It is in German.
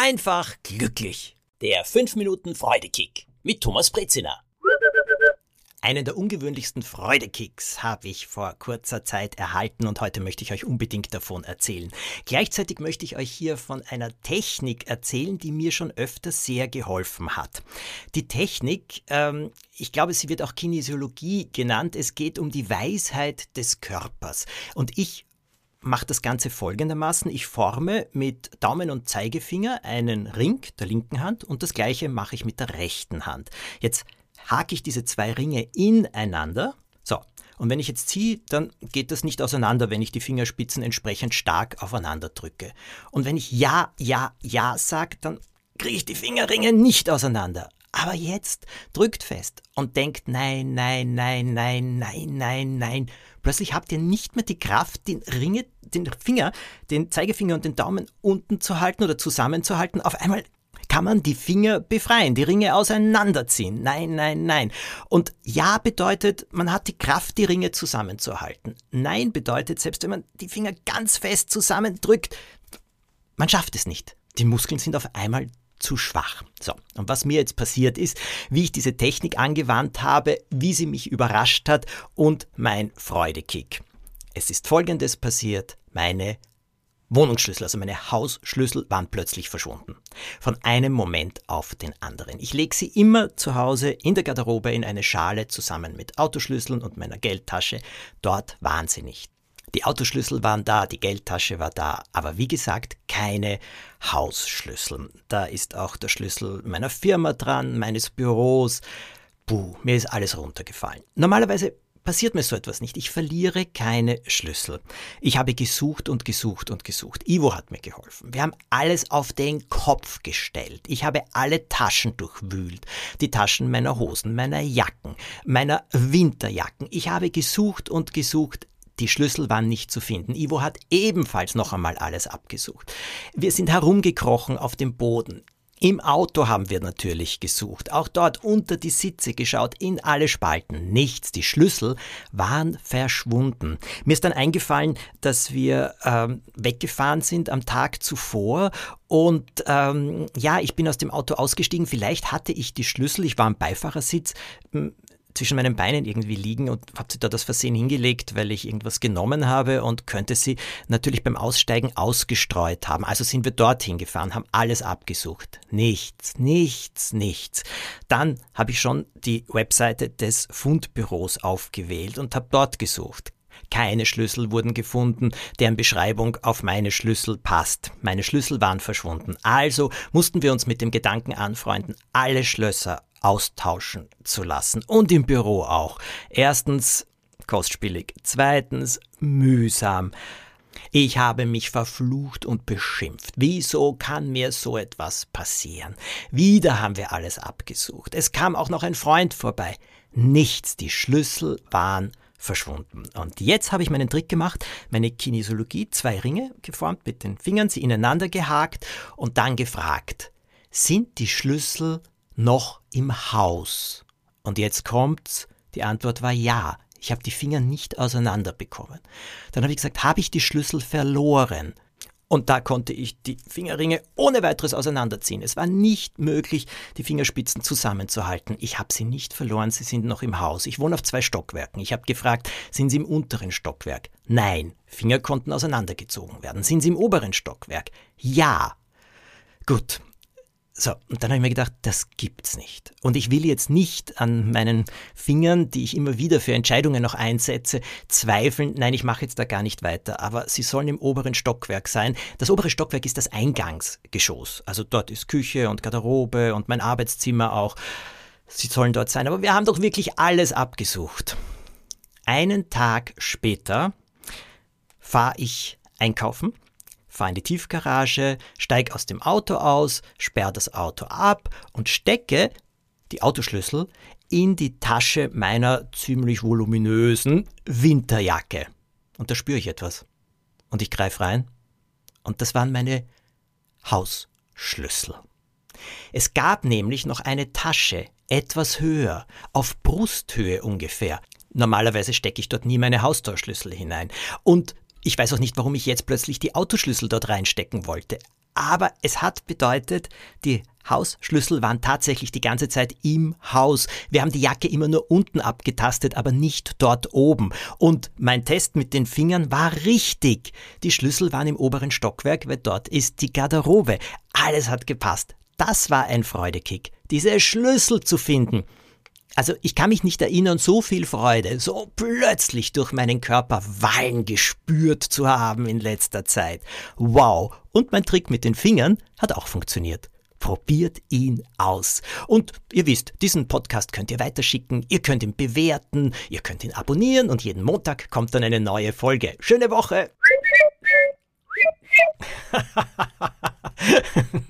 einfach glücklich. Der 5 Minuten Freudekick mit Thomas Brezina. Einen der ungewöhnlichsten Freudekicks habe ich vor kurzer Zeit erhalten und heute möchte ich euch unbedingt davon erzählen. Gleichzeitig möchte ich euch hier von einer Technik erzählen, die mir schon öfter sehr geholfen hat. Die Technik, ähm, ich glaube, sie wird auch Kinesiologie genannt. Es geht um die Weisheit des Körpers. Und ich mache das Ganze folgendermaßen. Ich forme mit Daumen und Zeigefinger einen Ring der linken Hand und das gleiche mache ich mit der rechten Hand. Jetzt hake ich diese zwei Ringe ineinander. So, und wenn ich jetzt ziehe, dann geht das nicht auseinander, wenn ich die Fingerspitzen entsprechend stark aufeinander drücke. Und wenn ich Ja, Ja, Ja sage, dann kriege ich die Fingerringe nicht auseinander. Aber jetzt drückt fest und denkt nein, nein, nein, nein, nein, nein, nein. Plötzlich habt ihr nicht mehr die Kraft, den Ringe, den Finger, den Zeigefinger und den Daumen unten zu halten oder zusammenzuhalten. Auf einmal kann man die Finger befreien, die Ringe auseinanderziehen. Nein, nein, nein. Und Ja bedeutet, man hat die Kraft, die Ringe zusammenzuhalten. Nein bedeutet, selbst wenn man die Finger ganz fest zusammendrückt, man schafft es nicht. Die Muskeln sind auf einmal zu schwach. So, und was mir jetzt passiert ist, wie ich diese Technik angewandt habe, wie sie mich überrascht hat und mein Freudekick. Es ist folgendes passiert, meine Wohnungsschlüssel, also meine Hausschlüssel, waren plötzlich verschwunden. Von einem Moment auf den anderen. Ich lege sie immer zu Hause in der Garderobe in eine Schale zusammen mit Autoschlüsseln und meiner Geldtasche. Dort waren sie nicht. Die Autoschlüssel waren da, die Geldtasche war da, aber wie gesagt, keine Hausschlüssel. Da ist auch der Schlüssel meiner Firma dran, meines Büros. Puh, mir ist alles runtergefallen. Normalerweise passiert mir so etwas nicht. Ich verliere keine Schlüssel. Ich habe gesucht und gesucht und gesucht. Ivo hat mir geholfen. Wir haben alles auf den Kopf gestellt. Ich habe alle Taschen durchwühlt. Die Taschen meiner Hosen, meiner Jacken, meiner Winterjacken. Ich habe gesucht und gesucht. Die Schlüssel waren nicht zu finden. Ivo hat ebenfalls noch einmal alles abgesucht. Wir sind herumgekrochen auf dem Boden. Im Auto haben wir natürlich gesucht, auch dort unter die Sitze geschaut, in alle Spalten. Nichts, die Schlüssel waren verschwunden. Mir ist dann eingefallen, dass wir ähm, weggefahren sind am Tag zuvor und ähm, ja, ich bin aus dem Auto ausgestiegen. Vielleicht hatte ich die Schlüssel, ich war am Beifahrersitz zwischen meinen Beinen irgendwie liegen und habe sie dort das Versehen hingelegt, weil ich irgendwas genommen habe und könnte sie natürlich beim Aussteigen ausgestreut haben. Also sind wir dorthin gefahren, haben alles abgesucht. Nichts, nichts, nichts. Dann habe ich schon die Webseite des Fundbüros aufgewählt und habe dort gesucht. Keine Schlüssel wurden gefunden, deren Beschreibung auf meine Schlüssel passt. Meine Schlüssel waren verschwunden. Also mussten wir uns mit dem Gedanken anfreunden, alle Schlösser austauschen zu lassen. Und im Büro auch. Erstens kostspielig. Zweitens mühsam. Ich habe mich verflucht und beschimpft. Wieso kann mir so etwas passieren? Wieder haben wir alles abgesucht. Es kam auch noch ein Freund vorbei. Nichts, die Schlüssel waren verschwunden. Und jetzt habe ich meinen Trick gemacht, meine Kinesiologie, zwei Ringe geformt mit den Fingern, sie ineinander gehakt und dann gefragt, sind die Schlüssel noch im Haus? Und jetzt kommt's, die Antwort war ja. Ich habe die Finger nicht auseinanderbekommen. Dann habe ich gesagt, habe ich die Schlüssel verloren? Und da konnte ich die Fingerringe ohne weiteres auseinanderziehen. Es war nicht möglich, die Fingerspitzen zusammenzuhalten. Ich habe sie nicht verloren, sie sind noch im Haus. Ich wohne auf zwei Stockwerken. Ich habe gefragt, sind sie im unteren Stockwerk? Nein, Finger konnten auseinandergezogen werden. Sind sie im oberen Stockwerk? Ja. Gut, so, und dann habe ich mir gedacht, das gibt's nicht. Und ich will jetzt nicht an meinen Fingern, die ich immer wieder für Entscheidungen noch einsetze, zweifeln. Nein, ich mache jetzt da gar nicht weiter. Aber sie sollen im oberen Stockwerk sein. Das obere Stockwerk ist das Eingangsgeschoss. Also dort ist Küche und Garderobe und mein Arbeitszimmer auch. Sie sollen dort sein. Aber wir haben doch wirklich alles abgesucht. Einen Tag später fahre ich einkaufen fahre in die Tiefgarage, steige aus dem Auto aus, sperre das Auto ab und stecke die Autoschlüssel in die Tasche meiner ziemlich voluminösen Winterjacke. Und da spüre ich etwas. Und ich greife rein. Und das waren meine Hausschlüssel. Es gab nämlich noch eine Tasche, etwas höher, auf Brusthöhe ungefähr. Normalerweise stecke ich dort nie meine Haustorschlüssel hinein. Und ich weiß auch nicht, warum ich jetzt plötzlich die Autoschlüssel dort reinstecken wollte. aber es hat bedeutet, die Hausschlüssel waren tatsächlich die ganze Zeit im Haus. Wir haben die Jacke immer nur unten abgetastet, aber nicht dort oben. Und mein Test mit den Fingern war richtig. Die Schlüssel waren im oberen Stockwerk, weil dort ist die Garderobe. Alles hat gepasst. Das war ein Freudekick, diese Schlüssel zu finden. Also ich kann mich nicht erinnern, so viel Freude, so plötzlich durch meinen Körper wallen gespürt zu haben in letzter Zeit. Wow. Und mein Trick mit den Fingern hat auch funktioniert. Probiert ihn aus. Und ihr wisst, diesen Podcast könnt ihr weiterschicken, ihr könnt ihn bewerten, ihr könnt ihn abonnieren und jeden Montag kommt dann eine neue Folge. Schöne Woche!